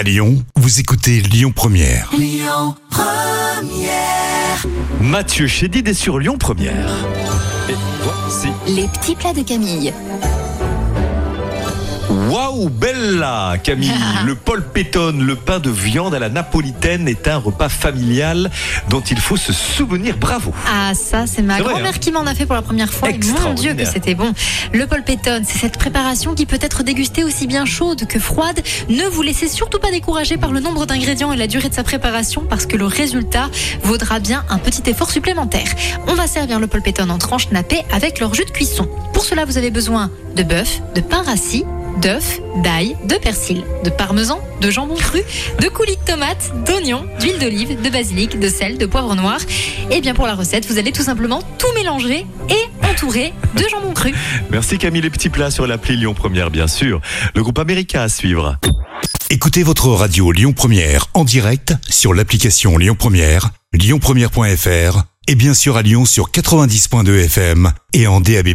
À Lyon, vous écoutez Lyon Première. Mathieu Chédid est sur Lyon Première. Et voici. Les petits plats de Camille. Waouh, bella Camille Le polpettone, le pain de viande à la napolitaine est un repas familial dont il faut se souvenir. Bravo Ah, ça, c'est ma vrai, grand-mère hein. qui m'en a fait pour la première fois. Et mon Dieu, que c'était bon. Le polpettone, c'est cette préparation qui peut être dégustée aussi bien chaude que froide. Ne vous laissez surtout pas décourager par le nombre d'ingrédients et la durée de sa préparation parce que le résultat vaudra bien un petit effort supplémentaire. On va servir le polpettone en tranches nappées avec leur jus de cuisson. Pour cela, vous avez besoin de bœuf, de pain rassis, d'œufs, d'ail, de persil, de parmesan, de jambon cru, de coulis de tomates, d'oignons, d'huile d'olive, de basilic, de sel, de poivre noir. Et bien pour la recette, vous allez tout simplement tout mélanger et entourer de jambon cru. Merci Camille, les petits plats sur l'appli Lyon Première, bien sûr. Le groupe américain à suivre. Écoutez votre radio Lyon Première en direct sur l'application Lyon Première, lyonpremière.fr et bien sûr à Lyon sur 90.2 FM et en DAB+.